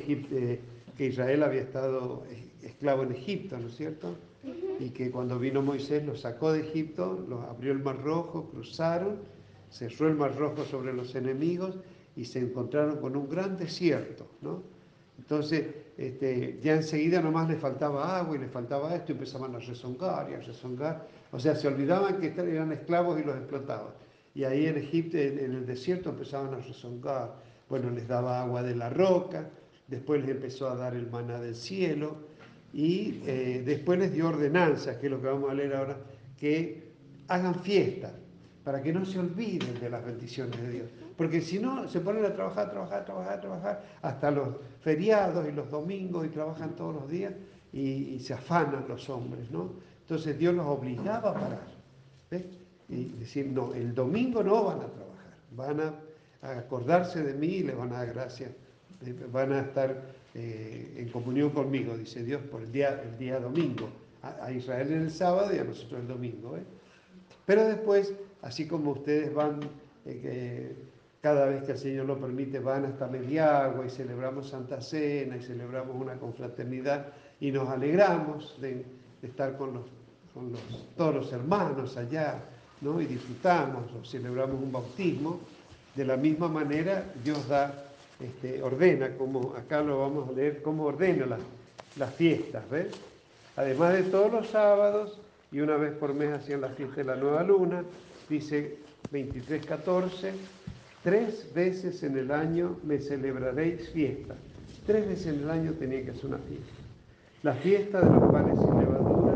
que, eh, que Israel había estado esclavo en Egipto, ¿no es cierto? Y que cuando vino Moisés los sacó de Egipto, los abrió el mar rojo, cruzaron, cerró el mar rojo sobre los enemigos y se encontraron con un gran desierto, ¿no? Entonces, este, ya enseguida nomás les faltaba agua y les faltaba esto y empezaban a rezongar y a rezongar. O sea, se olvidaban que eran esclavos y los explotaban. Y ahí en Egipto, en el desierto, empezaban a rezongar. Bueno, les daba agua de la roca, después les empezó a dar el maná del cielo y eh, después les dio ordenanzas, que es lo que vamos a leer ahora, que hagan fiesta para que no se olviden de las bendiciones de Dios. Porque si no, se ponen a trabajar, trabajar, trabajar, trabajar, hasta los feriados y los domingos y trabajan todos los días y, se afanan los hombres, ¿no? Entonces Dios los obligaba a parar. ¿ves? Y decir, no, el domingo no van a trabajar, van a, acordarse de mí y le van a dar gracias, van a estar eh, en comunión conmigo, dice Dios, por el día, el día domingo. A, Israel en el sábado y a nosotros el domingo. ¿eh? Pero después, así como ustedes van cada vez que el Señor lo permite, van hasta Mediagua y celebramos Santa Cena y celebramos una confraternidad y nos alegramos de, estar con, los, todos los hermanos allá, ¿no? Y disfrutamos o celebramos un bautismo. De la misma manera, Dios da, este, ordena, como acá lo vamos a leer, cómo ordena las, las fiestas, ¿ves? Además de todos los sábados, y una vez por mes hacían la fiesta de la nueva luna, dice 23.14, Tres veces en el año me celebraréis fiesta. Tres veces en el año tenía que hacer una fiesta. La fiesta de los panes sin levadura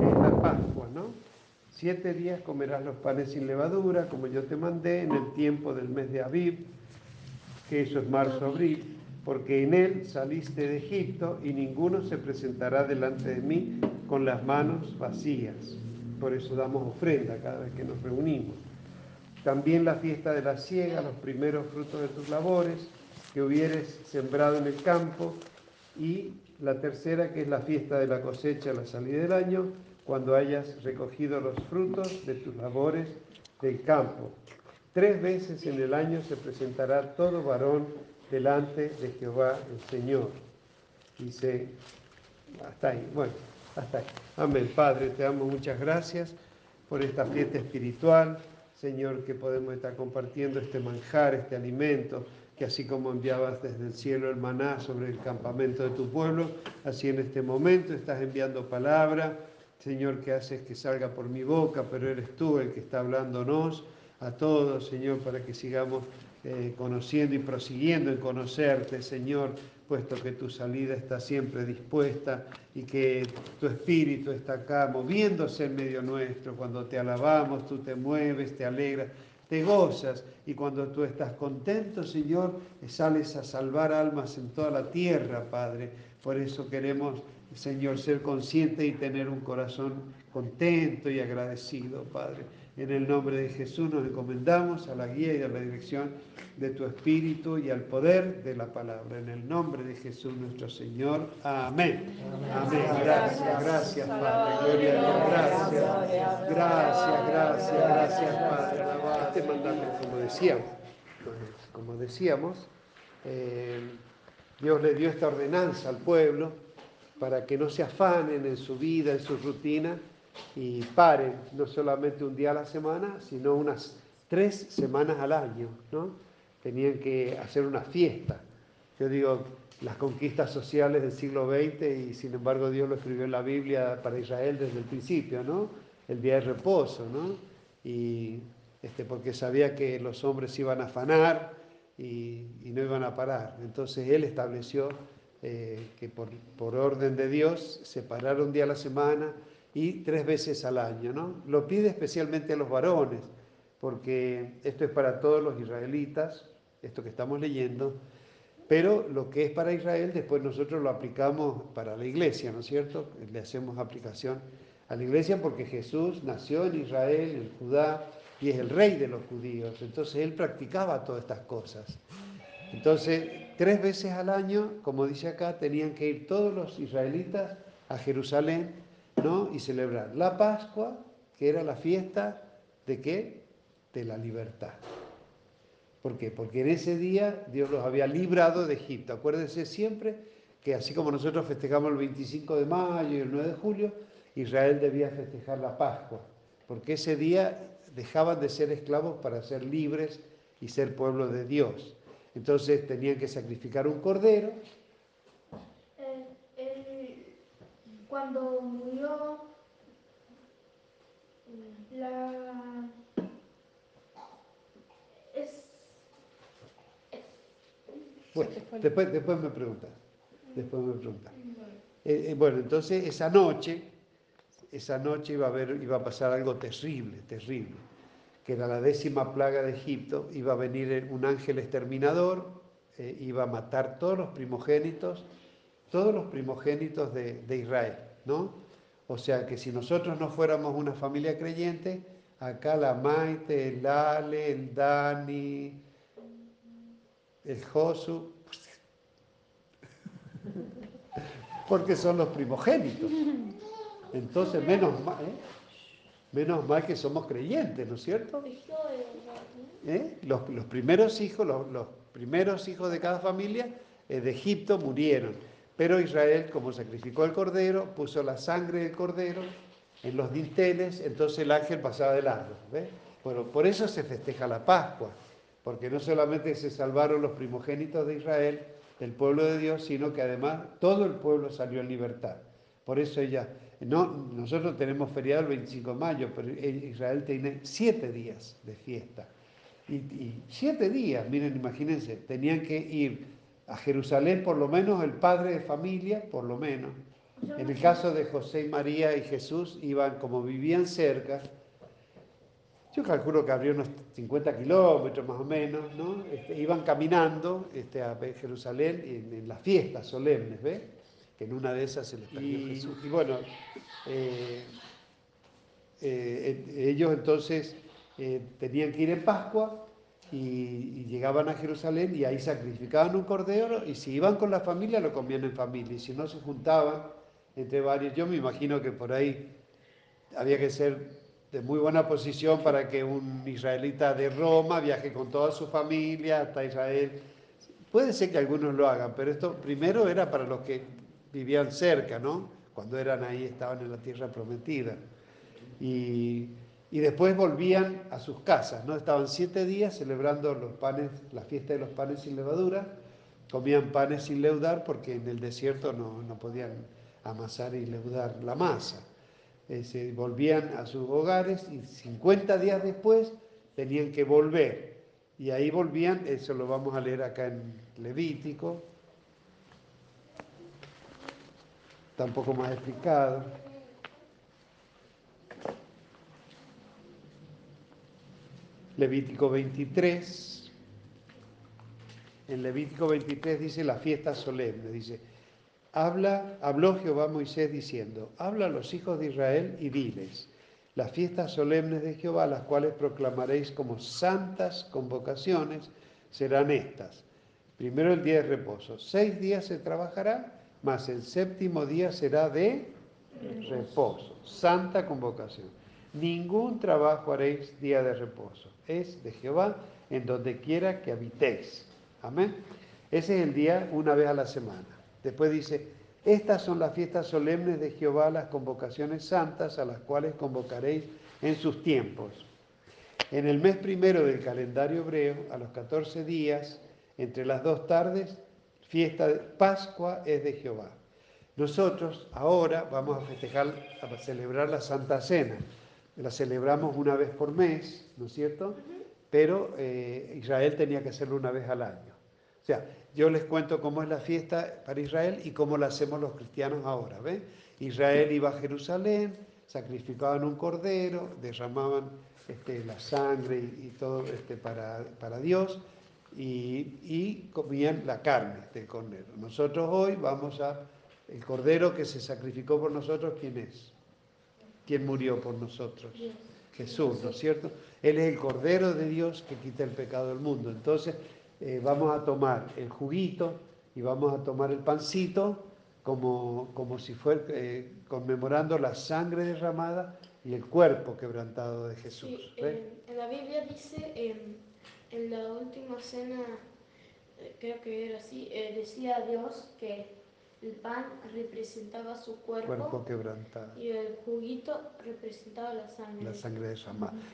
que es la Pascua, ¿no? Siete días comerás los panes sin levadura, como yo te mandé, en el tiempo del mes de Aviv, que eso es marzo-abril, porque en él saliste de Egipto y ninguno se presentará delante de mí con las manos vacías. Por eso damos ofrenda cada vez que nos reunimos. También la fiesta de la siega, los primeros frutos de tus labores que hubieres sembrado en el campo. Y la tercera, que es la fiesta de la cosecha la salida del año, cuando hayas recogido los frutos de tus labores del campo. Tres veces en el año se presentará todo varón delante de Jehová el Señor. Dice, hasta ahí, bueno, hasta ahí. Amén. Padre, te damos muchas gracias por esta fiesta espiritual Señor, que podemos estar compartiendo este manjar, este alimento, que así como enviabas desde el cielo el maná sobre el campamento de tu pueblo, así en este momento estás enviando palabra, Señor, que haces que salga por mi boca, pero eres tú el que está hablándonos a todos, Señor, para que sigamos eh, conociendo y prosiguiendo en conocerte, Señor, puesto que tu salida está siempre dispuesta y que tu espíritu está acá moviéndose en medio nuestro. Cuando te alabamos, tú te mueves, te alegras, te gozas y cuando tú estás contento, Señor, sales a salvar almas en toda la tierra, Padre. Por eso queremos, Señor, ser conscientes y tener un corazón contento y agradecido, Padre. En el nombre de Jesús nos encomendamos a la guía y a la dirección de tu Espíritu y al poder de la palabra. En el nombre de Jesús nuestro Señor. Amén. Amén. Gracias, gracias Padre. Gloria a Dios. Gracias. Gracias, gracias, gracias Padre. Este mandato, como decíamos, como decíamos, eh, Dios le dio esta ordenanza al pueblo para que no se afanen en su vida, en su rutina y paren no solamente un día a la semana, sino unas tres semanas al año, ¿no? Tenían que hacer una fiesta. Yo digo, las conquistas sociales del siglo XX y sin embargo Dios lo escribió en la Biblia para Israel desde el principio, ¿no? El día de reposo, ¿no? Y este, porque sabía que los hombres iban a afanar y, no iban a parar. Entonces Él estableció eh, que por, por orden de Dios separar un día a la semana, y tres veces al año. ¿no? Lo pide especialmente a los varones, porque esto es para todos los israelitas, esto que estamos leyendo, pero lo que es para Israel después nosotros lo aplicamos para la iglesia, ¿no es cierto? Le hacemos aplicación a la iglesia porque Jesús nació en Israel, en Judá, y es el rey de los judíos. Entonces él practicaba todas estas cosas. Entonces, tres veces al año, como dice acá, tenían que ir todos los israelitas a Jerusalén y celebrar la Pascua, que era la fiesta de qué? De la libertad. ¿Por qué? Porque en ese día Dios los había librado de Egipto. Acuérdense siempre que así como nosotros festejamos el 25 de mayo y el 9 de julio, Israel debía festejar la Pascua, porque ese día dejaban de ser esclavos para ser libres y ser pueblo de Dios. Entonces tenían que sacrificar un cordero. Cuando murió la... Es, Bueno, después, después me preguntas. Después me preguntas. Eh, eh, bueno, entonces esa noche, esa noche iba a, haber, iba a pasar algo terrible, terrible que era la décima plaga de Egipto, iba a venir un ángel exterminador, eh, iba a matar todos los primogénitos, todos los primogénitos de, Israel, ¿no? O sea que si nosotros no fuéramos una familia creyente, acá la Maite, el Ale, el Dani, el Josu, porque son los primogénitos. Entonces, menos mal, ¿eh? Menos mal que somos creyentes, ¿no es cierto? ¿Eh? Los, primeros hijos, los, primeros hijos de cada familia eh, de Egipto murieron. Pero Israel, como sacrificó el cordero, puso la sangre del cordero en los dinteles, entonces el ángel pasaba del árbol. Bueno, por eso se festeja la Pascua, porque no solamente se salvaron los primogénitos de Israel, del pueblo de Dios, sino que además todo el pueblo salió en libertad. Por eso ella no, nosotros tenemos feriado el 25 de mayo, pero Israel tiene siete días de fiesta. Y, siete días, miren, imagínense, tenían que ir a Jerusalén por lo menos el padre de familia, por lo menos. En el caso de José y María y Jesús, iban, como vivían cerca, yo calculo que habría unos 50 kilómetros más o menos, ¿no? Este, iban caminando este, a Jerusalén en, en las fiestas solemnes, ¿ves? que en una de esas se les perdió y, Jesús. Y bueno, eh, eh, ellos entonces eh, tenían que ir en Pascua y, llegaban a Jerusalén y ahí sacrificaban un cordero y si iban con la familia lo comían en familia y si no se juntaban entre varios. Yo me imagino que por ahí había que ser de muy buena posición para que un israelita de Roma viaje con toda su familia hasta Israel. Puede ser que algunos lo hagan, pero esto primero era para los que vivían cerca, ¿no? Cuando eran ahí, estaban en la tierra prometida. Y, después volvían a sus casas, ¿no? Estaban siete días celebrando los panes, la fiesta de los panes sin levadura, comían panes sin leudar porque en el desierto no, podían amasar y leudar la masa. Se volvían a sus hogares y 50 días después tenían que volver. Y ahí volvían, eso lo vamos a leer acá en Levítico, está un poco más explicado. Levítico 23. En Levítico 23 dice la fiesta solemne, dice, habla, habló Jehová a Moisés diciendo, habla a los hijos de Israel y diles, las fiestas solemnes de Jehová, las cuales proclamaréis como santas convocaciones, serán estas. Primero el día de reposo. Seis días se trabajará mas el séptimo día será de reposo, santa convocación. Ningún trabajo haréis día de reposo, es de Jehová en donde quiera que habitéis. Amén. Ese es el día una vez a la semana. Después dice, estas son las fiestas solemnes de Jehová, las convocaciones santas a las cuales convocaréis en sus tiempos. En el mes primero del calendario hebreo, a los 14 días, entre las dos tardes, fiesta de Pascua es de Jehová. Nosotros ahora vamos a festejar, a celebrar la Santa Cena. La celebramos una vez por mes, ¿no es cierto? Pero eh, Israel tenía que hacerlo una vez al año. O sea, yo les cuento cómo es la fiesta para Israel y cómo la hacemos los cristianos ahora. ¿ven? Israel iba a Jerusalén, sacrificaban un cordero, derramaban este, la sangre y, todo este, para, para Dios y, comían la carne del cordero. Nosotros hoy vamos a, el cordero que se sacrificó por nosotros, ¿quién es? ¿Quién murió por nosotros? Jesús, ¿no es cierto? Él es el cordero de Dios que quita el pecado del mundo. Entonces eh, vamos a tomar el juguito y vamos a tomar el pancito como, como si fuera eh, conmemorando la sangre derramada y el cuerpo quebrantado de Jesús. en la Biblia dice en la última cena, eh, creo que era así, eh, decía Dios que el pan representaba su cuerpo, Cuerpo quebrantado. y el juguito representaba la sangre. la sangre de su.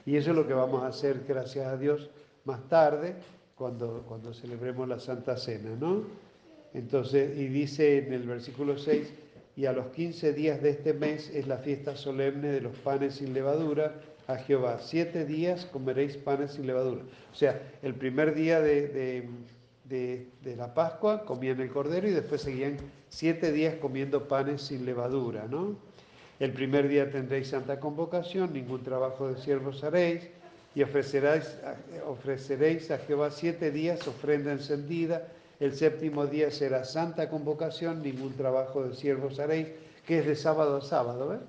Y eso es lo que vamos a hacer, gracias a Dios, más tarde, cuando, cuando celebremos la Santa Cena, ¿no? Entonces, y dice en el versículo 6, y a los 15 días de este mes es la fiesta solemne de los panes sin levadura a Jehová. Siete días comeréis panes sin levadura. O sea, el primer día de, de- de- la Pascua comían el cordero y después seguían siete días comiendo panes sin levadura, ¿no? El primer día tendréis santa convocación, ningún trabajo de siervos haréis, y ofreceréis, ofreceréis a Jehová siete días ofrenda encendida. El séptimo día será santa convocación, ningún trabajo de siervos haréis, que es de sábado a sábado. ¿ves?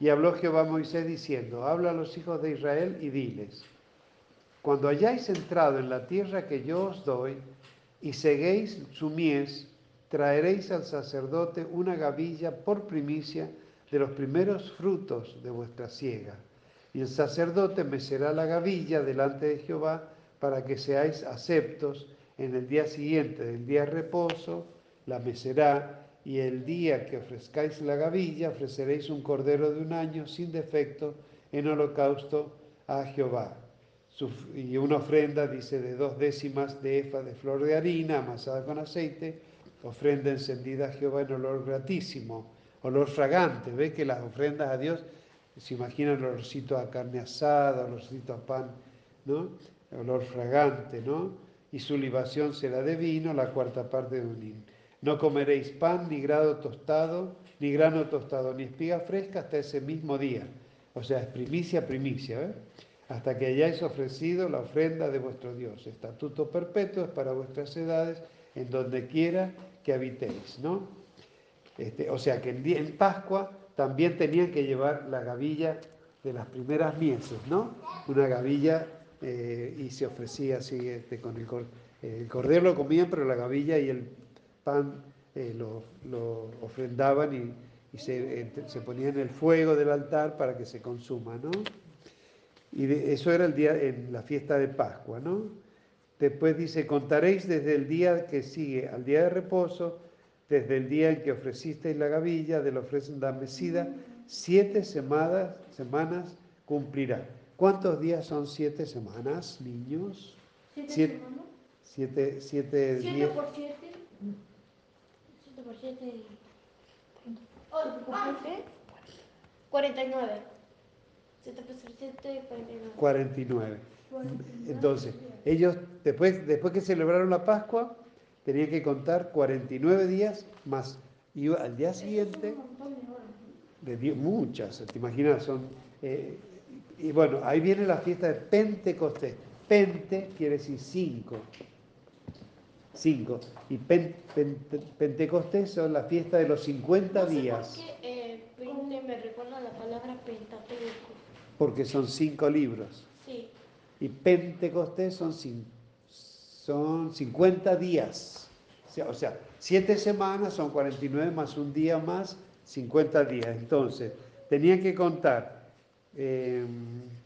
Y habló Jehová a Moisés diciendo, habla a los hijos de Israel y diles, cuando hayáis entrado en la tierra que yo os doy y seguéis su mies, traeréis al sacerdote una gavilla por primicia de los primeros frutos de vuestra siega. Y el sacerdote mecerá la gavilla delante de Jehová para que seáis aceptos en el día siguiente del día de reposo, la mecerá, y el día que ofrezcáis la gavilla, ofreceréis un cordero de un año sin defecto en holocausto a Jehová. Y una ofrenda, dice, de dos décimas de efa de flor de harina amasada con aceite, ofrenda encendida a Jehová en olor gratísimo, olor fragante. Ve que las ofrendas a Dios, se imaginan olorcito a carne asada, olorcito a pan, ¿no? Olor fragante, ¿no? Y su libación será de vino, la cuarta parte de un hin. No comeréis pan, ni grado tostado, ni grano tostado, ni espiga fresca hasta ese mismo día. O sea, es primicia, primicia, ¿eh? Hasta que hayáis ofrecido la ofrenda de vuestro Dios. Estatuto perpetuo es para vuestras edades, en donde quiera que habitéis, ¿no? Este, o sea que en, día- en Pascua también tenían que llevar la gavilla de las primeras mieses, ¿no? Una gavilla eh, y se ofrecía así este, con el, el cordero lo comían, pero la gavilla y el pan eh, lo, lo ofrendaban y, y se, se ponía en el fuego del altar para que se consuma, ¿no? Y de- eso era el día en la fiesta de Pascua, ¿no? Después dice, contaréis desde el día que sigue al día de reposo, desde el día en que ofrecisteis la gavilla de la ofrenda mecida, siete semanas, semanas cumplirá. ¿Cuántos días son siete semanas, niños? ¿Siete Siete- semanas? Siete, siete ¿Siete días. por siete? ¿Siete por siete? Oh, ah, ¿qué? 49. 7 por 7, 49. 49. Entonces, ellos, después, después que celebraron la Pascua, tenían que contar 49 días más. Y al día siguiente, de muchas, te imaginas, son... eh, y bueno, ahí viene la fiesta de Pentecostés. Pente quiere decir cinco. Cinco. Y pen- pente- Pentecostés son la fiesta de los 50 No sé días, por qué eh, 20 me recuerda la palabra Pentateuco. Porque son cinco libros. Sí. Y Pentecostés son, son 50 días. O sea, o sea, siete semanas son 49 más un día más, 50 días. Entonces, tenían que contar eh,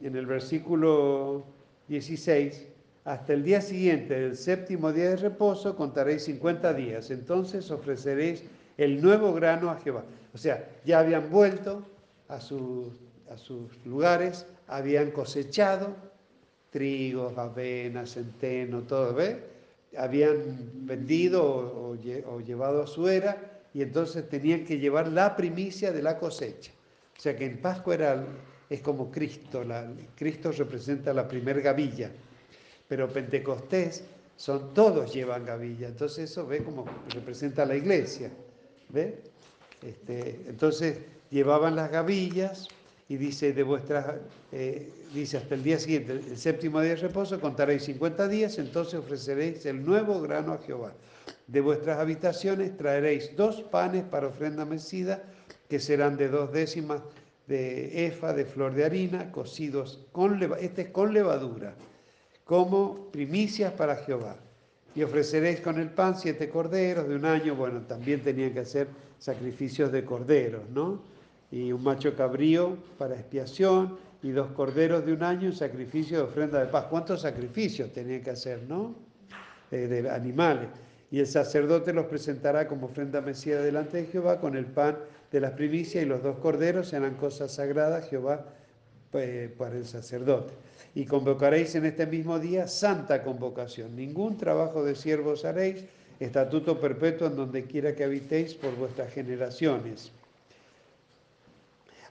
en el versículo 16, hasta el día siguiente del séptimo día de reposo contaréis 50 días. Entonces ofreceréis el nuevo grano a Jehová. O sea, ya habían vuelto a sus, a sus lugares, habían cosechado trigo, avena, centeno, todo, ¿ves? Habían vendido o, o lle- o llevado a su era y entonces tenían que llevar la primicia de la cosecha. O sea que en Pascua era, es como Cristo, la- Cristo representa la primer gavilla, pero Pentecostés son todos llevan gavilla, entonces eso ve como representa la iglesia, ¿ve? Este, entonces llevaban las gavillas y dice de vuestras eh, dice hasta el día siguiente, el séptimo día de reposo, contaréis 50 días, entonces ofreceréis el nuevo grano a Jehová. De vuestras habitaciones traeréis dos panes para ofrenda mecida, que serán de dos décimas de efa de flor de harina, cocidos con este es con levadura, como primicias para Jehová. Y ofreceréis con el pan siete corderos de un año. Bueno, también tenían que hacer sacrificios de corderos, ¿no? Y un macho cabrío para expiación y dos corderos de un año en sacrificio de ofrenda de paz. ¿Cuántos sacrificios tenía que hacer, no? de animales. Y el sacerdote los presentará como ofrenda mesía delante de Jehová con el pan de las primicias y los dos corderos serán cosas sagradas Jehová eh, para el sacerdote. Y convocaréis en este mismo día santa convocación. Ningún trabajo de siervos haréis, estatuto perpetuo en donde quiera que habitéis por vuestras generaciones.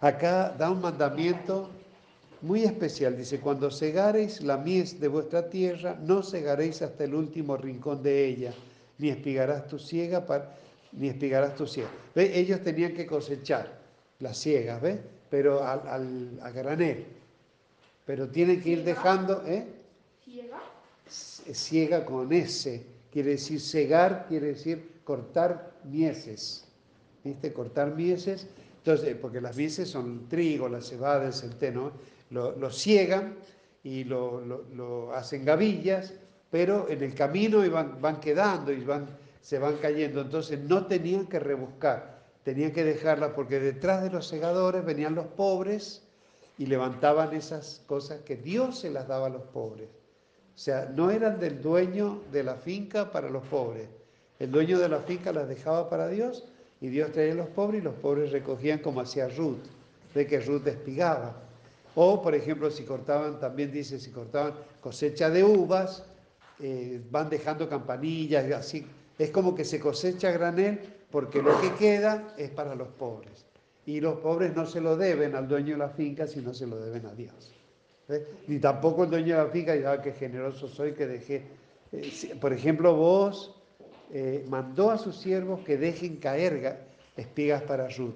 Acá da un mandamiento muy especial. Dice, cuando segareis la mies de vuestra tierra, no segaréis hasta el último rincón de ella, ni espigarás tu ciega, ni espigarás tu ciega. ¿Ve? Ellos tenían que cosechar las ciegas, ¿ves? Pero al, a granel. Pero tienen que ir dejando, ¿eh? ¿Ciega? Ciega con S. Quiere decir segar, quiere decir cortar mieses. ¿Viste? Cortar mieses. Entonces, porque las mieses son trigo, la cebada, el centeno lo, ciegan y lo, hacen gavillas, pero en el camino van, van quedando y van, se van cayendo. Entonces no tenían que rebuscar, tenían que dejarla porque detrás de los segadores venían los pobres y levantaban esas cosas que Dios se las daba a los pobres. O sea, no eran del dueño de la finca para los pobres. El dueño de la finca las dejaba para Dios y Dios traía a los pobres y los pobres recogían como hacía Ruth, de que Ruth espigaba. O, por ejemplo, si cortaban, también dice, si cortaban cosecha de uvas, eh, van dejando campanillas, así. Es como que se cosecha granel porque lo que queda es para los pobres. Y los pobres no se lo deben al dueño de la finca, sino se lo deben a Dios. Ni tampoco el dueño de la finca dice, ah, qué generoso soy que dejé. Eh, por ejemplo, vos eh, mandó a sus siervos que dejen caer espigas para Ruth.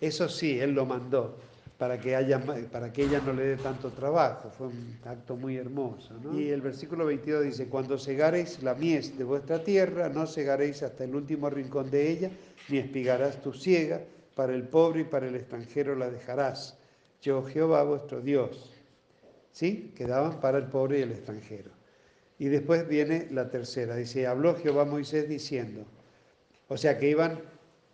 Eso sí, él lo mandó para que, haya, para que ella no le dé tanto trabajo. Fue un acto muy hermoso. Y el versículo 22 dice, cuando segaréis la mies de vuestra tierra, no segaréis hasta el último rincón de ella, ni espigarás tu ciega, para el pobre y para el extranjero la dejarás. Yo Jehová vuestro Dios. ¿Sí? Quedaban para el pobre y el extranjero. Y después viene la tercera. Dice, habló Jehová a Moisés diciendo, o sea que iban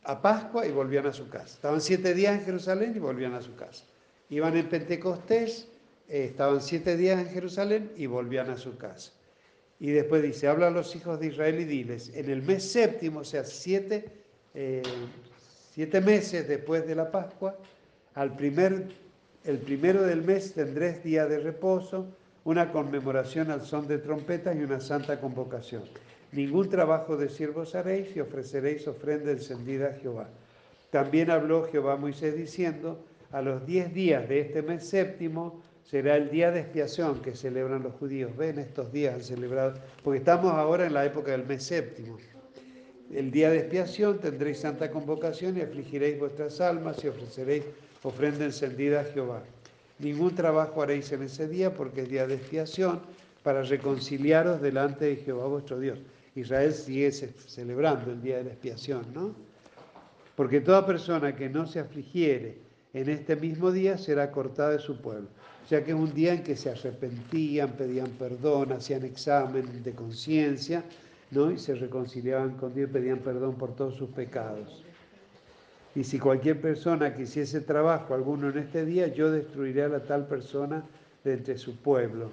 a Pascua y volvían a su casa. Estaban siete días en Jerusalén y volvían a su casa. Iban en Pentecostés, eh, estaban siete días en Jerusalén y volvían a su casa. Y después dice, habla a los hijos de Israel y diles, en el mes séptimo, o sea, siete, eh, siete meses después de la Pascua, al primer, el primero del mes tendréis día de reposo, una conmemoración al son de trompetas y una santa convocación. Ningún trabajo de siervos haréis y ofreceréis ofrenda encendida a Jehová. También habló Jehová a Moisés diciendo, a los diez días de este mes séptimo será el día de expiación que celebran los judíos. Ven, estos días han celebrado, porque estamos ahora en la época del mes séptimo. El día de expiación tendréis santa convocación y afligiréis vuestras almas y ofreceréis ofrenda encendida a Jehová. Ningún trabajo haréis en ese día porque es día de expiación para reconciliaros delante de Jehová vuestro Dios. Israel sigue celebrando el día de la expiación, ¿no? Porque toda persona que no se afligiere en este mismo día será cortada de su pueblo. O sea que es un día en que se arrepentían, pedían perdón, hacían examen de conciencia, ¿no? Y se reconciliaban con Dios, pedían perdón por todos sus pecados. Y si cualquier persona quisiese trabajo alguno en este día, yo destruiré a la tal persona de entre su pueblo.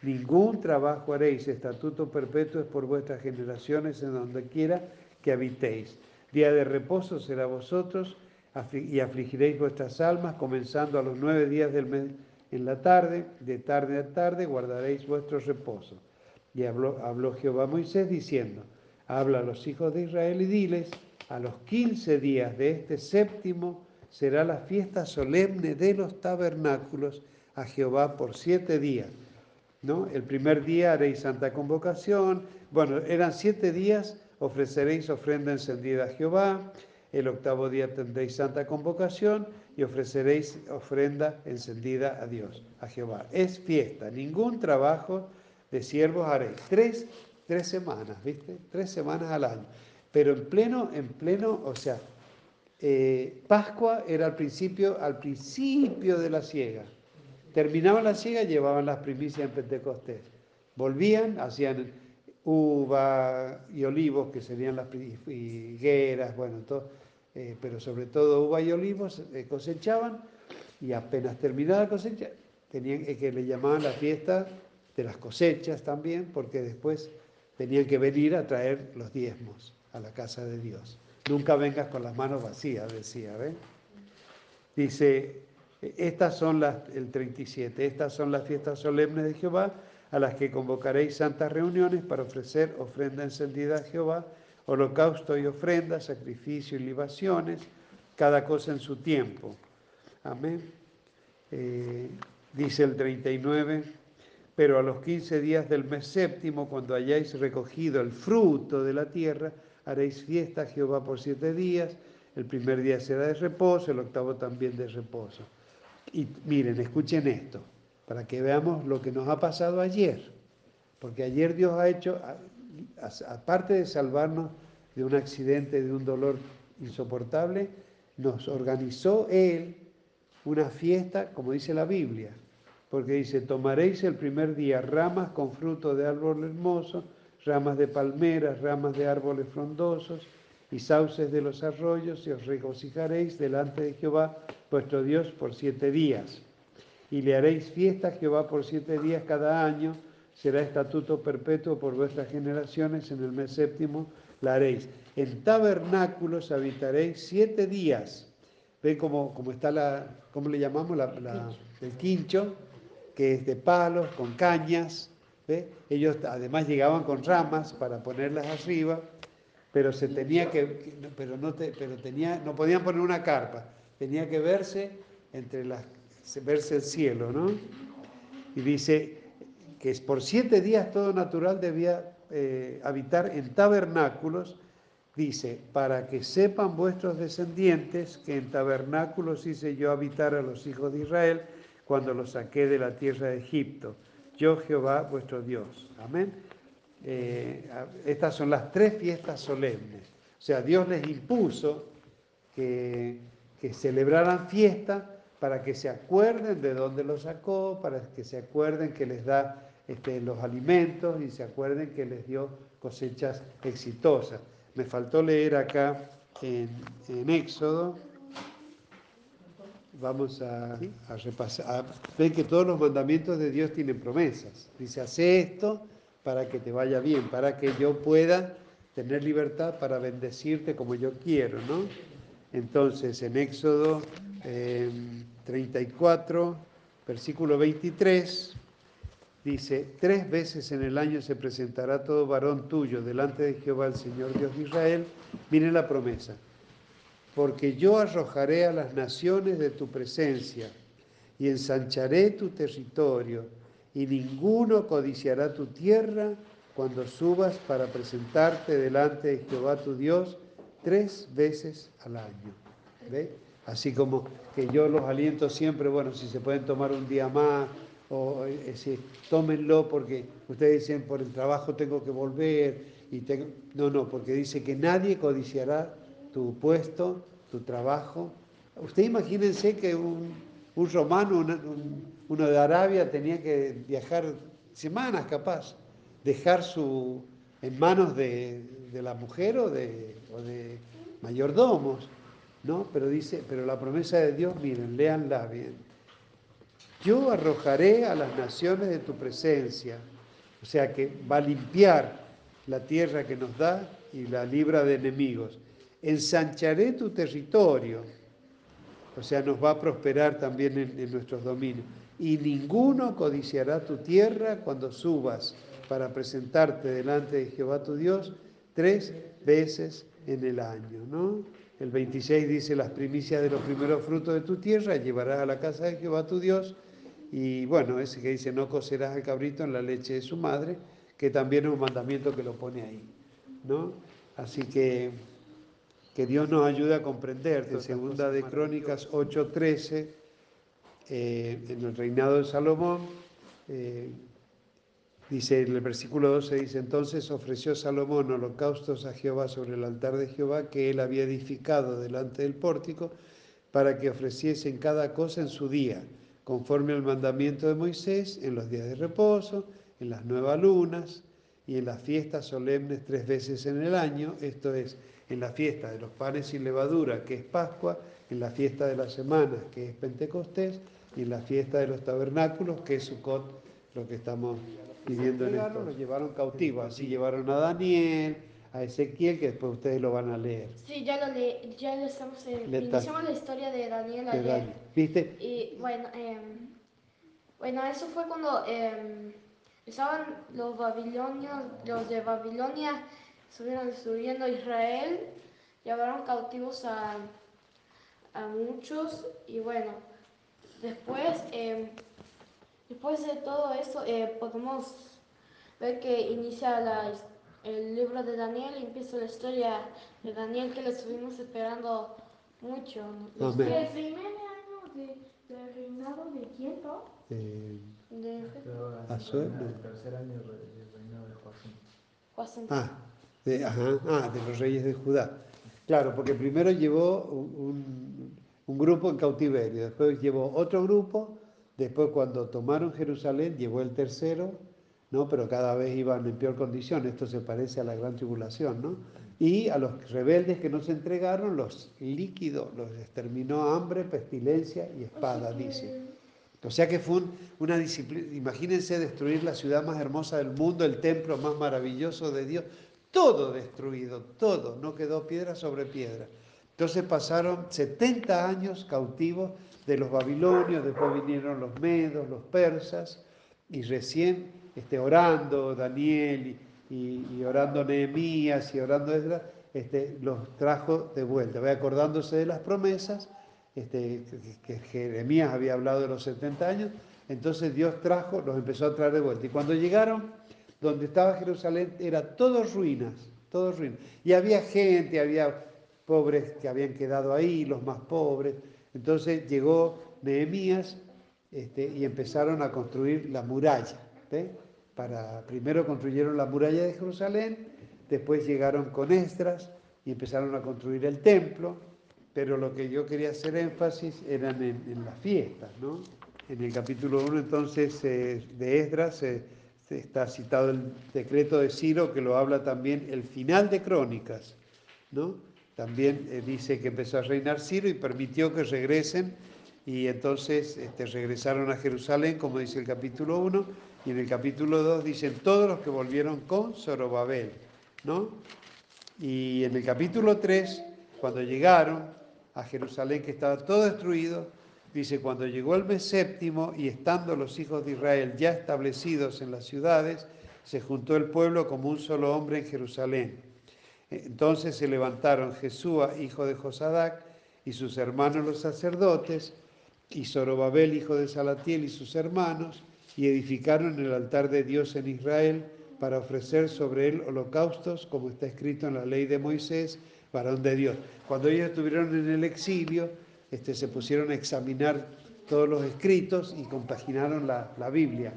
Ningún trabajo haréis, estatuto perpetuo es por vuestras generaciones en donde quiera que habitéis. Día de reposo será vosotros y afligiréis vuestras almas, comenzando a los nueve días del mes en la tarde, de tarde a tarde guardaréis vuestro reposo. Y habló, habló Jehová a Moisés diciendo, habla a los hijos de Israel y diles, a los quince días de este séptimo será la fiesta solemne de los tabernáculos a Jehová por siete días ¿no? El primer día haréis santa convocación. Bueno, eran siete días, ofreceréis ofrenda encendida a Jehová. El octavo día tendréis santa convocación y ofreceréis ofrenda encendida a Dios, a Jehová. Es fiesta, ningún trabajo de siervos haréis. Tres, tres semanas, ¿viste? Tres semanas al año. Pero en pleno, en pleno, o sea, eh, Pascua era al principio, al principio de la siega. Terminaban la siega, llevaban las primicias en Pentecostés. Volvían, hacían uva y olivos, que serían las higueras, bueno, todo, eh, pero sobre todo uva y olivos, eh, cosechaban Y apenas terminada la cosecha, tenían que le llamaban la fiesta de las cosechas también, porque después tenían que venir a traer los diezmos a la casa de Dios. Nunca vengas con las manos vacías, decía, ¿ven? Dice, estas son las, el 37, estas son las fiestas solemnes de Jehová, a las que convocaréis santas reuniones para ofrecer ofrenda encendida a Jehová, holocausto y ofrenda, sacrificio y libaciones, cada cosa en su tiempo. Amén. Eh, dice el 39, pero a los 15 días del mes séptimo, cuando hayáis recogido el fruto de la tierra, haréis fiesta a Jehová por siete días. El primer día será de reposo, el octavo también de reposo. Y miren, escuchen esto, para que veamos lo que nos ha pasado ayer. Porque ayer Dios ha hecho, aparte de salvarnos de un accidente, de un dolor insoportable, nos organizó Él una fiesta, como dice la Biblia, porque dice, tomaréis el primer día ramas con fruto de árbol hermoso, ramas de palmeras, ramas de árboles frondosos y sauces de los arroyos, y os regocijaréis delante de Jehová vuestro Dios por siete días. Y le haréis fiesta a Jehová por siete días cada año, será estatuto perpetuo por vuestras generaciones, en el mes séptimo la haréis. En tabernáculos habitaréis siete días. ¿Ven cómo, está la, cómo le llamamos? La, el quincho, que es de palos, con cañas, ellos además llegaban con ramas para ponerlas arriba, pero se tenía que, pero no, pero tenía, no podían poner una carpa, tenía que verse entre las, verse el cielo, ¿no? Y dice que por siete días todo natural debía eh, habitar en tabernáculos, dice, para que sepan vuestros descendientes que en tabernáculos hice yo habitar a los hijos de Israel cuando los saqué de la tierra de Egipto yo Jehová vuestro Dios. Amén. Eh, estas son las tres fiestas solemnes. O sea, Dios les impuso que, celebraran fiesta para que se acuerden de dónde los sacó, para que se acuerden que les da este, los alimentos y se acuerden que les dio cosechas exitosas. Me faltó leer acá en, en Éxodo vamos a, repasar. ven que todos los mandamientos de Dios tienen promesas. Dice, hace esto para que te vaya bien, para que yo pueda tener libertad para bendecirte como yo quiero, ¿no? Entonces, en Éxodo 34, em, versículo 23, dice, tres veces en el año se presentará todo varón tuyo delante de Jehová el Señor Dios de Israel. Miren la promesa porque yo arrojaré a las naciones de tu presencia y ensancharé tu territorio, y ninguno codiciará tu tierra cuando subas para presentarte delante de Jehová tu Dios tres veces al año. ¿Ve? Así como que yo los aliento siempre, bueno, si se pueden tomar un día más, o eh, si, tómenlo porque ustedes dicen, por el trabajo tengo que volver, y tengo... no, no, porque dice que nadie codiciará tu puesto, tu trabajo. Usted imagínense que un, romano, uno de Arabia, tenía que viajar semanas capaz, dejar su en manos de, la mujer o de, de, mayordomos, ¿no? Pero dice, pero la promesa de Dios, miren, léanla bien. Yo arrojaré a las naciones de tu presencia, o sea que va a limpiar la tierra que nos da y la libra de enemigos ensancharé tu territorio, o sea, nos va a prosperar también en, nuestros dominios, y ninguno codiciará tu tierra cuando subas para presentarte delante de Jehová tu Dios tres veces en el año, ¿no? El 26 dice, las primicias de los primeros frutos de tu tierra llevarás a la casa de Jehová tu Dios, y bueno, ese que dice, no cocerás al cabrito en la leche de su madre, que también es un mandamiento que lo pone ahí, ¿no? Así que que Dios nos ayude a comprender. En segunda de Crónicas 8:13, eh, en el reinado de Salomón, eh, dice en el versículo 12, dice, entonces ofreció Salomón holocaustos a Jehová sobre el altar de Jehová que él había edificado delante del pórtico, para que ofreciesen cada cosa en su día, conforme al mandamiento de Moisés, en los días de reposo, en las nuevas lunas, y en las fiestas solemnes tres veces en el año, esto es, en la fiesta de los panes sin levadura, que es Pascua, en la fiesta de las semanas, que es Pentecostés, y en la fiesta de los tabernáculos, que es Sukkot, lo que estamos pidiendo en esto. Lo llevaron cautivo, así llevaron a Daniel, a Ezequiel, que después ustedes lo van a leer. Sí, ya lo, le, ya lo estamos... En, iniciamos la historia de Daniel ayer. ¿Viste? Y bueno, eh, bueno, eso fue cuando eh, estaban los babilonios, los de Babilonia, estuvieron a Israel, llevaron cautivos a, a muchos y bueno, después, eh, después de todo eso eh, podemos ver que inicia la, el libro de Daniel y empieza la historia de Daniel que lo estuvimos esperando mucho. El primer año de, del reinado de quién, eh, de, el tercer año del reinado de. Ah, de, ajá, ah, de los reyes de Judá. Claro, porque primero llevó un, un, grupo en cautiverio, después llevó otro grupo, después cuando tomaron Jerusalén llevó el tercero, ¿no? pero cada vez iban en peor condición, esto se parece a la gran tribulación, ¿no? y a los rebeldes que no se entregaron los líquidos, los exterminó hambre, pestilencia y espada, dice. O sea que fue una disciplina, imagínense destruir la ciudad más hermosa del mundo, el templo más maravilloso de Dios, todo destruido, todo, no quedó piedra sobre piedra. Entonces pasaron 70 años cautivos de los babilonios, después vinieron los medos, los persas, y recién este, orando Daniel y, orando Nehemías y orando Esdras, este, los trajo de vuelta, acordándose de las promesas este, que Jeremías había hablado de los 70 años, entonces Dios trajo, los empezó a traer de vuelta. Y cuando llegaron, donde estaba Jerusalén, era todo ruinas, todo ruinas. Y había gente, había pobres que habían quedado ahí, los más pobres. Entonces llegó Nehemías este, y empezaron a construir la muralla. Para, primero construyeron la muralla de Jerusalén, después llegaron con Estras y empezaron a construir el templo pero lo que yo quería hacer énfasis eran en, las fiestas, ¿no? En el capítulo 1 entonces eh, de Esdras está citado el decreto de Ciro que lo habla también el final de Crónicas, ¿no? También eh, dice que empezó a reinar Ciro y permitió que regresen y entonces este, regresaron a Jerusalén, como dice el capítulo 1, y en el capítulo 2 dicen todos los que volvieron con Zorobabel, ¿no? Y en el capítulo 3, cuando llegaron, a Jerusalén, que estaba todo destruido, dice, cuando llegó el mes séptimo y estando los hijos de Israel ya establecidos en las ciudades, se juntó el pueblo como un solo hombre en Jerusalén. Entonces se levantaron Jesúa, hijo de Josadac, y sus hermanos los sacerdotes, y Zorobabel, hijo de Salatiel, y sus hermanos, y edificaron el altar de Dios en Israel para ofrecer sobre él holocaustos, como está escrito en la ley de Moisés, varón de Dios. Cuando ellos estuvieron en el exilio, este, se pusieron a examinar todos los escritos y compaginaron la, la, Biblia.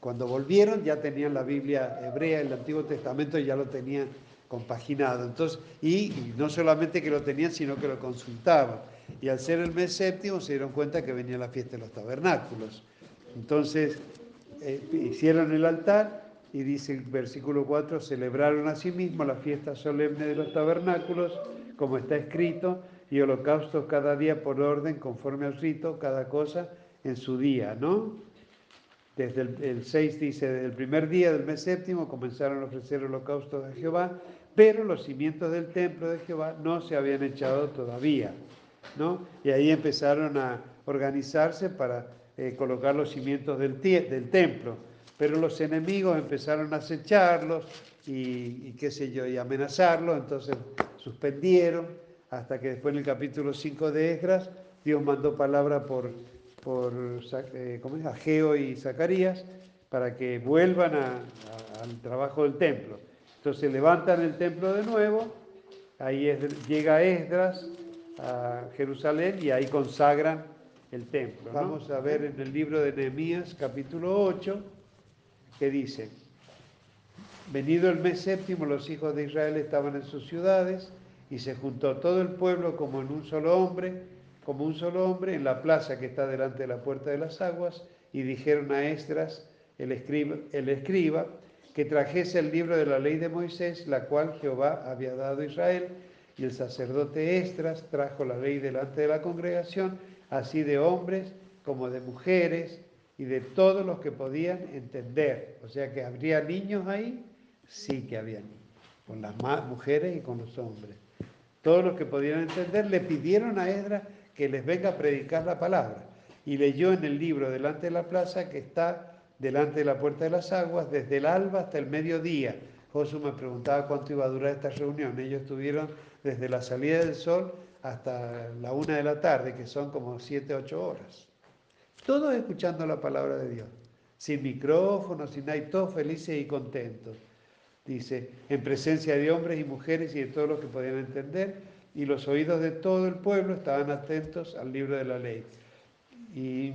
Cuando volvieron ya tenían la Biblia hebrea, el Antiguo Testamento ya lo tenían compaginado. Entonces, y, no solamente que lo tenían, sino que lo consultaban. Y al ser el mes séptimo se dieron cuenta que venía la fiesta de los tabernáculos. Entonces, eh, hicieron el altar y dice el versículo 4, celebraron asimismo la fiesta solemne de los tabernáculos, como está escrito, y holocaustos cada día por orden, conforme al rito, cada cosa en su día, ¿no? Desde el, 6 dice, desde el primer día del mes séptimo comenzaron a ofrecer holocaustos a Jehová, pero los cimientos del templo de Jehová no se habían echado todavía, ¿no? Y ahí empezaron a organizarse para eh, colocar los cimientos del, del templo pero los enemigos empezaron a acecharlos y, qué sé yo, y amenazarlos, entonces suspendieron, hasta que después en el capítulo 5 de Esdras, Dios mandó palabra por, por eh, Ageo y Zacarías para que vuelvan al trabajo del templo. Entonces levantan el templo de nuevo, ahí llega Esdras a Jerusalén y ahí consagran el templo. Vamos a ver en el libro de Nehemías, capítulo 8, que dice, venido el mes séptimo, los hijos de Israel estaban en sus ciudades y se juntó todo el pueblo como en un solo hombre, como un solo hombre, en la plaza que está delante de la puerta de las aguas, y dijeron a Esdras, el escriba, el escriba que trajese el libro de la ley de Moisés, la cual Jehová había dado a Israel. Y el sacerdote Estras trajo la ley delante de la congregación, así de hombres como de mujeres y de todos los que podían entender. O sea que habría niños ahí, sí que había niños, con las mujeres y con los hombres. Todos los que podían entender le pidieron a Esdras que les venga a predicar la palabra. Y leyó en el libro delante de la plaza que está delante de la puerta de las aguas desde el alba hasta el mediodía. Josué me preguntaba cuánto iba a durar esta reunión. Ellos estuvieron desde la salida del sol hasta la una de la tarde, que son como siete, ocho horas. Todos escuchando la palabra de Dios, sin micrófono, sin nada, todos felices y contentos. Dice, en presencia de hombres y mujeres y de todos los que podían entender, y los oídos de todo el pueblo estaban atentos al libro de la ley. Y,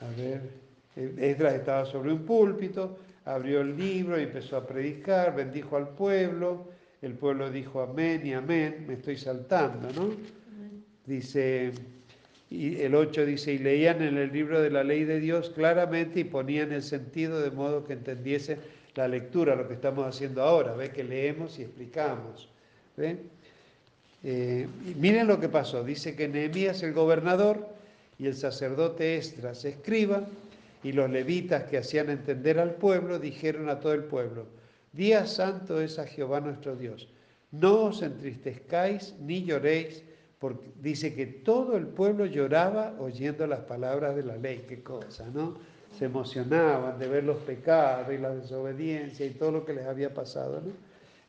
a ver, Esdras estaba sobre un púlpito, abrió el libro y empezó a predicar, bendijo al pueblo, el pueblo dijo amén y amén, me estoy saltando, ¿no? Dice, y el 8 dice, y leían en el libro de la ley de Dios claramente y ponían el sentido de modo que entendiese la lectura, lo que estamos haciendo ahora, ve que leemos y explicamos. Eh, miren lo que pasó, dice que Nehemías el gobernador y el sacerdote Esdras escriban y los levitas que hacían entender al pueblo dijeron a todo el pueblo, Día santo es a Jehová nuestro Dios, no os entristezcáis ni lloréis dice que todo el pueblo lloraba oyendo las palabras de la ley, qué cosa, ¿no? Se emocionaban de ver los pecados y la desobediencia y todo lo que les había pasado, ¿no?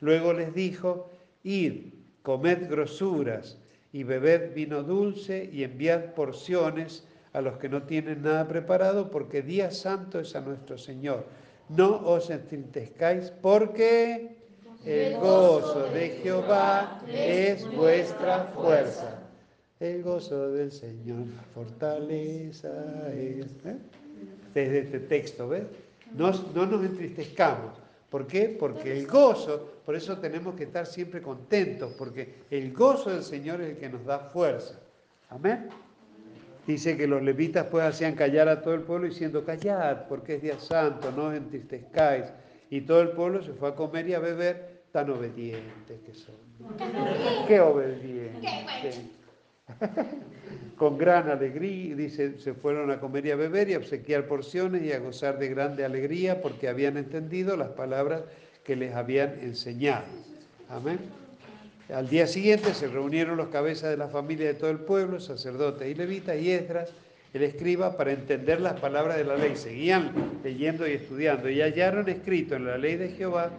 Luego les dijo, id, comed grosuras y bebed vino dulce y enviad porciones a los que no tienen nada preparado, porque día santo es a nuestro Señor. No os entristezcáis porque el gozo de Jehová es vuestra fuerza. El gozo del Señor, fortaleza es. ¿eh? Desde este texto, ¿ves? No, no nos entristezcamos. ¿Por qué? Porque el gozo, por eso tenemos que estar siempre contentos, porque el gozo del Señor es el que nos da fuerza. Amén. Dice que los levitas pues hacían callar a todo el pueblo diciendo, callad, porque es día santo, no os entristezcáis. Y todo el pueblo se fue a comer y a beber tan obedientes que son. Qué obedientes. Con gran alegría, dice, se fueron a comer y a beber y a obsequiar porciones y a gozar de grande alegría porque habían entendido las palabras que les habían enseñado. Amén. Al día siguiente se reunieron los cabezas de la familia de todo el pueblo, sacerdotes y levitas y Esdras, el escriba, para entender las palabras de la ley. Seguían leyendo y estudiando y hallaron escrito en la ley de Jehová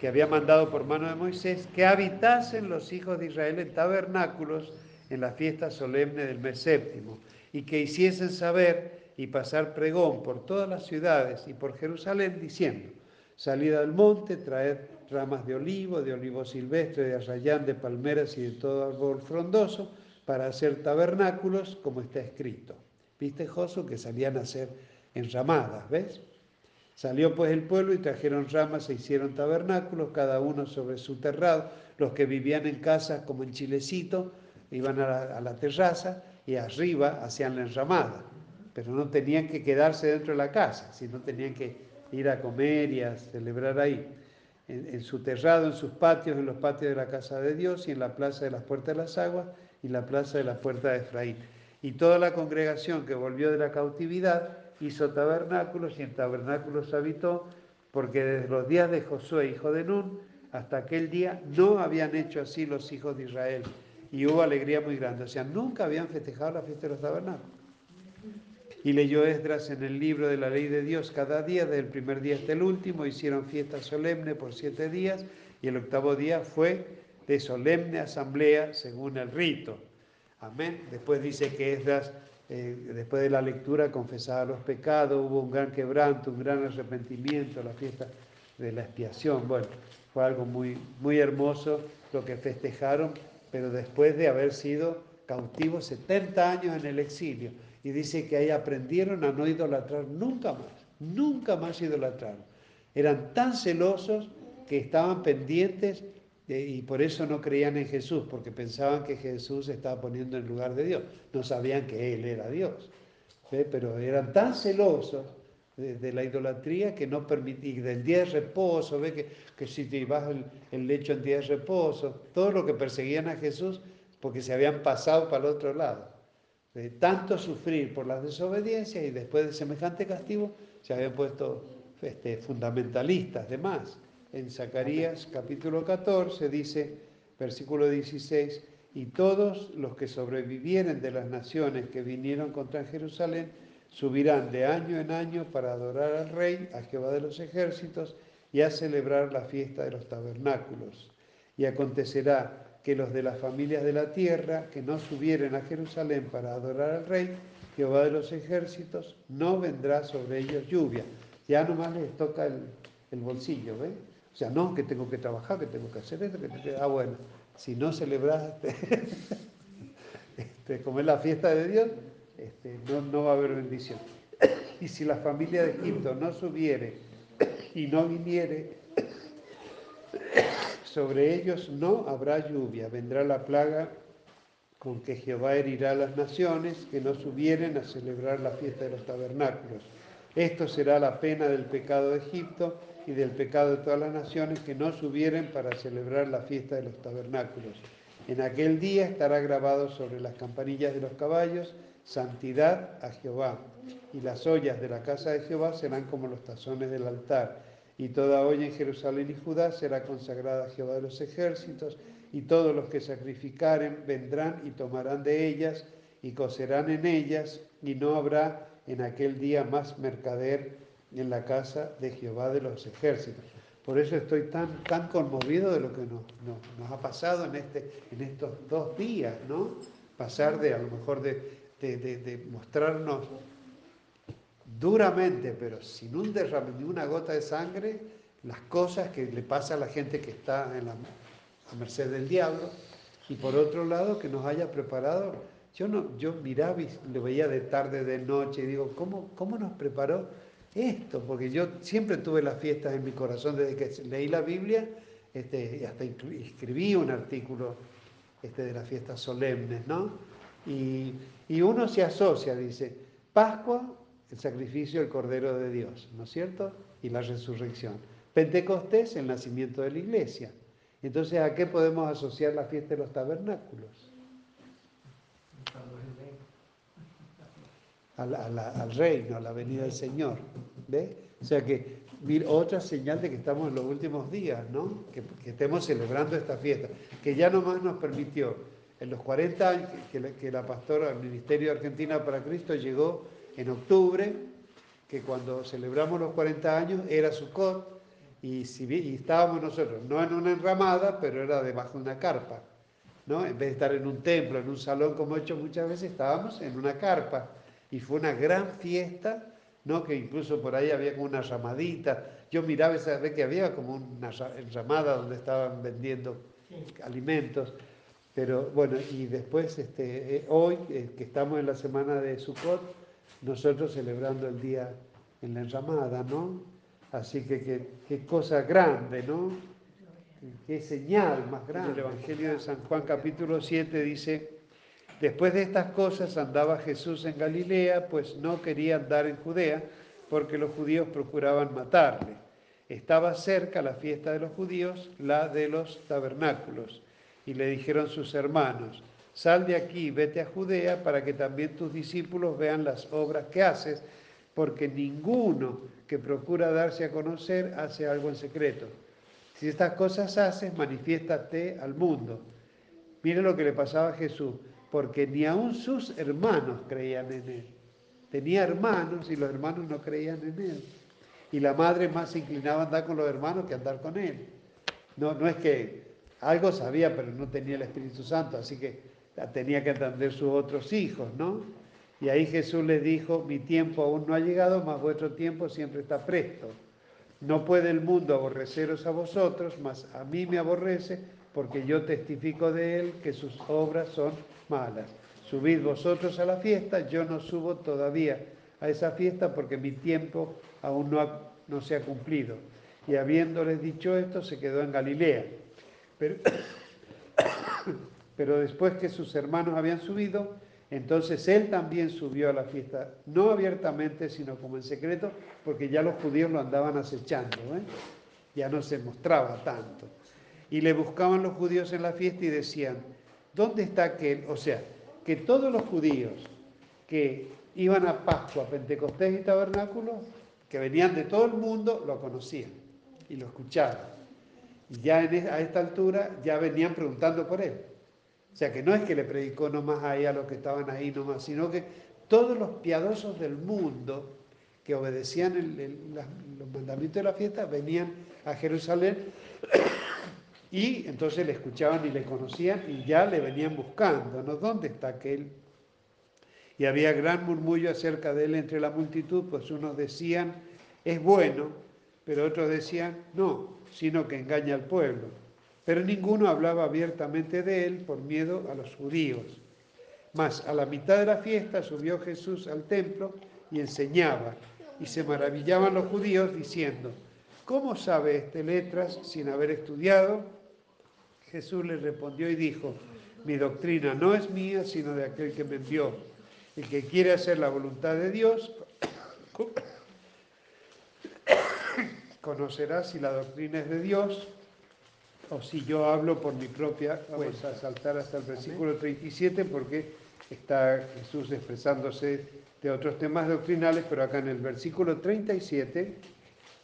que había mandado por mano de Moisés, que habitasen los hijos de Israel en tabernáculos en la fiesta solemne del mes séptimo, y que hiciesen saber y pasar pregón por todas las ciudades y por Jerusalén, diciendo, salida del monte, traed ramas de olivo, de olivo silvestre, de arrayán, de palmeras y de todo árbol frondoso, para hacer tabernáculos, como está escrito. ¿Viste, Josu, que salían a hacer enramadas, ves? Salió pues el pueblo y trajeron ramas e hicieron tabernáculos, cada uno sobre su terrado. Los que vivían en casas como en Chilecito iban a la, terraza y arriba hacían la enramada. Pero no tenían que quedarse dentro de la casa, sino tenían que ir a comer y a celebrar ahí. En, su terrado, en sus patios, en los patios de la casa de Dios y en la plaza de las puertas de las aguas y la plaza de las puertas de Efraín. Y toda la congregación que volvió de la cautividad hizo tabernáculos y en tabernáculos habitó, porque desde los días de Josué, hijo de Nun, hasta aquel día no habían hecho así los hijos de Israel. Y hubo alegría muy grande. O sea, nunca habían festejado la fiesta de los tabernáculos. Y leyó Esdras en el libro de la ley de Dios cada día, desde el primer día hasta el último. Hicieron fiesta solemne por siete días y el octavo día fue de solemne asamblea según el rito. Amén. Después dice que Esdras eh, después de la lectura confesaba los pecados, hubo un gran quebranto, un gran arrepentimiento, la fiesta de la expiación. Bueno, fue algo muy, muy hermoso lo que festejaron, pero después de haber sido cautivos 70 años en el exilio. Y dice que ahí aprendieron a no idolatrar nunca más, nunca más idolatraron. Eran tan celosos que estaban pendientes y por eso no creían en Jesús, porque pensaban que Jesús estaba poniendo en lugar de Dios. No sabían que Él era Dios. Pero eran tan celosos de, la idolatría que no permitía, y del día de reposo, ve que, que si te ibas el, el, lecho en día de reposo, todo lo que perseguían a Jesús porque se habían pasado para el otro lado. De tanto sufrir por las desobediencias y después de semejante castigo se habían puesto este, fundamentalistas, demás. En Zacarías capítulo 14 dice, versículo 16, y todos los que sobrevivieren de las naciones que vinieron contra Jerusalén, subirán de año en año para adorar al Rey, a Jehová de los ejércitos, y a celebrar la fiesta de los tabernáculos. Y acontecerá que los de las familias de la tierra que no subieren a Jerusalén para adorar al Rey, Jehová de los ejércitos, no vendrá sobre ellos lluvia. Ya nomás les toca el, bolsillo, ¿ves? O sea, no, que tengo que trabajar, que tengo que hacer esto, que tengo que... Ah, bueno, si no celebraste, este, como es la fiesta de Dios, este, no, va a haber bendición. Y si la familia de Egipto no subiere y no viniere, sobre ellos no habrá lluvia, vendrá la plaga con que Jehová herirá a las naciones que no subieren a celebrar la fiesta de los tabernáculos. Esto será la pena del pecado de Egipto y del pecado de todas las naciones que no subieren para celebrar la fiesta de los tabernáculos. En aquel día estará grabado sobre las campanillas de los caballos santidad a Jehová. Y las ollas de la casa de Jehová serán como los tazones del altar. Y toda olla en Jerusalén y Judá será consagrada a Jehová de los ejércitos. Y todos los que sacrificaren vendrán y tomarán de ellas y cocerán en ellas. Y no habrá en aquel día más mercader en la casa de Jehová de los ejércitos. Por eso estoy tan, tan conmovido de lo que nos, nos, ha pasado en, este, en estos dos días, ¿no? Pasar de a lo mejor de, de, mostrarnos duramente, pero sin un derrame ni una gota de sangre, las cosas que le pasa a la gente que está en la, a merced del diablo, y por otro lado que nos haya preparado. Yo, no, yo miraba y lo veía de tarde, de noche, y digo, ¿cómo, cómo nos preparó esto? Porque yo siempre tuve las fiestas en mi corazón desde que leí la Biblia, este, y hasta escribí un artículo este, de las fiestas solemnes, ¿no? Y, y uno se asocia, dice, Pascua, el sacrificio del Cordero de Dios, ¿no es cierto? Y la resurrección. Pentecostés, el nacimiento de la iglesia. Entonces, ¿a qué podemos asociar la fiesta de los tabernáculos? Al, al reino, a la venida del Señor. ¿Ve? O sea que otra señal de que estamos en los últimos días, ¿no? Que, que estemos celebrando esta fiesta, que ya nomás nos permitió en los 40 años que, la, pastora del Ministerio de Argentina para Cristo llegó en octubre, que cuando celebramos los 40 años era Sukkot, y, si, y estábamos nosotros, no en una enramada, pero era debajo de una carpa. ¿no? En vez de estar en un templo, en un salón como he hecho muchas veces, estábamos en una carpa. Y fue una gran fiesta, ¿no? que incluso por ahí había como una ramadita. Yo miraba esa vez que había como una enramada donde estaban vendiendo alimentos. Pero bueno, y después, este, eh, hoy, eh, que estamos en la semana de Sukkot, nosotros celebrando el día en la enramada, ¿no? Así que qué cosa grande, ¿no? Qué señal más grande. El Evangelio de San Juan capítulo 7 dice, después de estas cosas andaba Jesús en Galilea, pues no quería andar en Judea, porque los judíos procuraban matarle. Estaba cerca la fiesta de los judíos, la de los tabernáculos y le dijeron sus hermanos, sal de aquí, vete a Judea para que también tus discípulos vean las obras que haces, porque ninguno que procura darse a conocer hace algo en secreto. Si estas cosas haces, manifiéstate al mundo. Mire lo que le pasaba a Jesús, porque ni aun sus hermanos creían en él. Tenía hermanos y los hermanos no creían en él. Y la madre más se inclinaba a andar con los hermanos que a andar con él. No, no es que algo sabía, pero no tenía el Espíritu Santo, así que tenía que atender sus otros hijos, ¿no? Y ahí Jesús les dijo, mi tiempo aún no ha llegado, mas vuestro tiempo siempre está presto. No puede el mundo aborreceros a vosotros, mas a mí me aborrece, porque yo testifico de él que sus obras son malas. Subid vosotros a la fiesta, yo no subo todavía a esa fiesta porque mi tiempo aún no, no se ha cumplido. Y habiéndoles dicho esto, se quedó en Galilea. Pero, después que sus hermanos habían subido, Entonces él también subió a la fiesta, no abiertamente, sino como en secreto, porque ya los judíos lo andaban acechando, ¿eh? ya no se mostraba tanto. Y le buscaban los judíos en la fiesta y decían, ¿dónde está aquel? O sea, que todos los judíos que iban a Pascua, Pentecostés y Tabernáculo, que venían de todo el mundo, lo conocían y lo escuchaban. Ya e, a esta altura ya venían preguntando por él. O sea que no es que le predicó nomás ahí a los que estaban ahí nomás, sino que todos los piadosos del mundo que obedecían los mandamientos de la fiesta venían a Jerusalén y entonces le escuchaban y le conocían y ya le venían buscando, ¿no? ¿Dónde está aquel? Y había gran murmullo acerca de él entre la multitud, pues unos decían, es bueno, pero otros decían, no, sino que engaña al pueblo pero ninguno hablaba abiertamente de él por miedo a los judíos. Mas a la mitad de la fiesta subió Jesús al templo y enseñaba, y se maravillaban los judíos diciendo, ¿cómo sabe este letras sin haber estudiado? Jesús les respondió y dijo, mi doctrina no es mía, sino de aquel que me envió. El que quiere hacer la voluntad de Dios, conocerá si la doctrina es de Dios o si yo hablo por mi propia Vamos a saltar hasta el versículo 37 porque está Jesús expresándose de otros temas doctrinales, pero acá en el versículo 37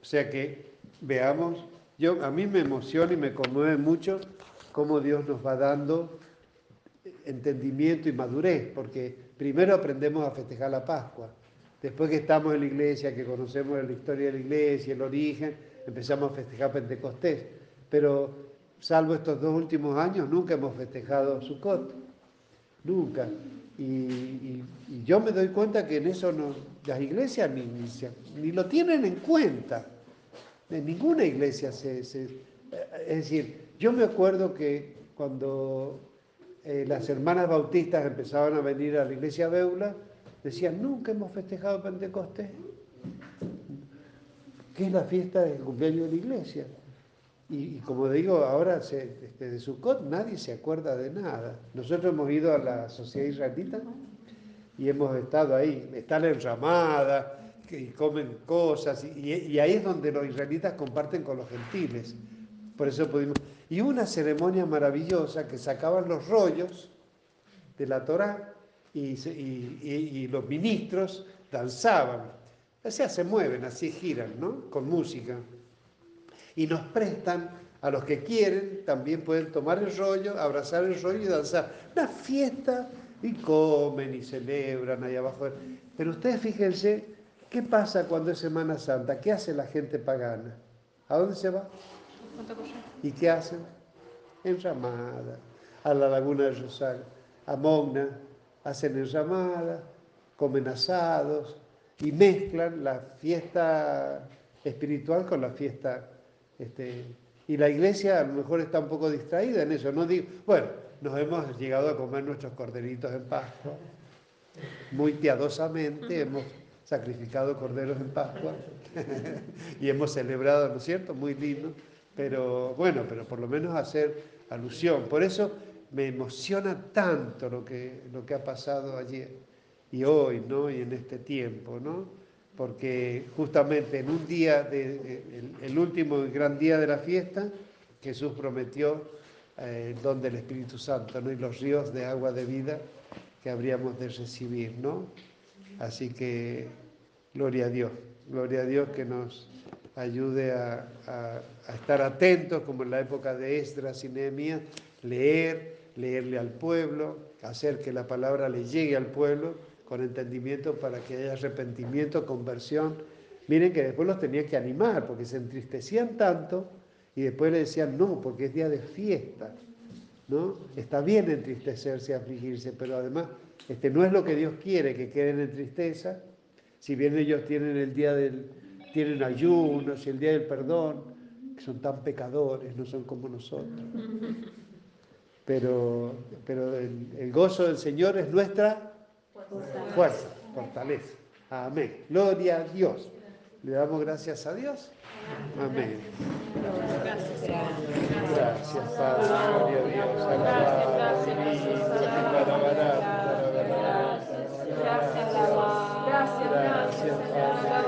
O sea que veamos, yo a mí me emociona y me conmueve mucho cómo Dios nos va dando entendimiento y madurez, porque primero aprendemos a festejar la Pascua, después que estamos en la iglesia, que conocemos la historia de la iglesia, el origen, empezamos a festejar Pentecostés, pero salvo estos dos últimos años nunca hemos festejado Sukkot, nunca. Y, yo me doy cuenta que en eso no, las iglesias ni, ni, lo tienen en cuenta. En ninguna iglesia se, Es decir, yo me acuerdo que cuando eh, las hermanas bautistas empezaban a venir a la iglesia Beula, decían, nunca hemos festejado Pentecostés que es la fiesta del cumpleaños de la iglesia. Y, como digo, ahora se, este, de Sukkot nadie se acuerda de nada. Nosotros hemos ido a la sociedad israelita y hemos estado ahí. Está la enramada, que comen cosas, y, ahí es donde los israelitas comparten con los gentiles. Por eso pudimos. Y una ceremonia maravillosa que sacaban los rollos de la Torá y, y los ministros danzaban. O sea, se mueven, así giran, ¿no? Con música. Y nos prestan, a los que quieren, también pueden tomar el rollo, abrazar el rollo y danzar. Una fiesta, y comen y celebran ahí abajo. Pero ustedes fíjense, ¿qué pasa cuando es Semana Santa? ¿Qué hace la gente pagana? ¿A dónde se va? ¿Y qué hacen? Enramada, a la laguna de Rosal, a Mogna, hacen enramada, comen asados, y mezclan la fiesta espiritual con la fiesta... Este, y la iglesia a lo mejor está un poco distraída en eso. No digo, bueno, nos hemos llegado a comer nuestros corderitos en Pascua. Muy piadosamente hemos sacrificado corderos en Pascua y hemos celebrado, ¿no es cierto? Muy lindo. Pero bueno, pero por lo menos hacer alusión. Por eso me emociona tanto lo que, lo que ha pasado ayer y hoy, ¿no? Y en este tiempo, ¿no? Porque justamente en un día, de, el, último gran día de la fiesta, Jesús prometió eh, el don del Espíritu Santo, ¿no? Y los ríos de agua de vida que habríamos de recibir, ¿no? Así que gloria a Dios, gloria a Dios que nos ayude a, estar atentos, como en la época de Esdras y Nehemías, leer, leerle al pueblo, hacer que la palabra le llegue al pueblo con entendimiento para que haya arrepentimiento, conversión. Miren que después los tenía que animar porque se entristecían tanto y después le decían no, porque es día de fiesta. ¿no? Está bien entristecerse y afligirse, pero además este, no es lo que Dios quiere, que queden en tristeza. Si bien ellos tienen el día del, tienen ayunos y el día del perdón, que son tan pecadores, no son como nosotros. Pero, pero el, el gozo del Señor es nuestra fuerza, fortaleza. Amén. Gloria a Dios. Le damos gracias a Dios. Amén. Gracias, Padre. Gloria a Dios. Alabado, Gracias. Gracias, Gracias, Gracias, Padre.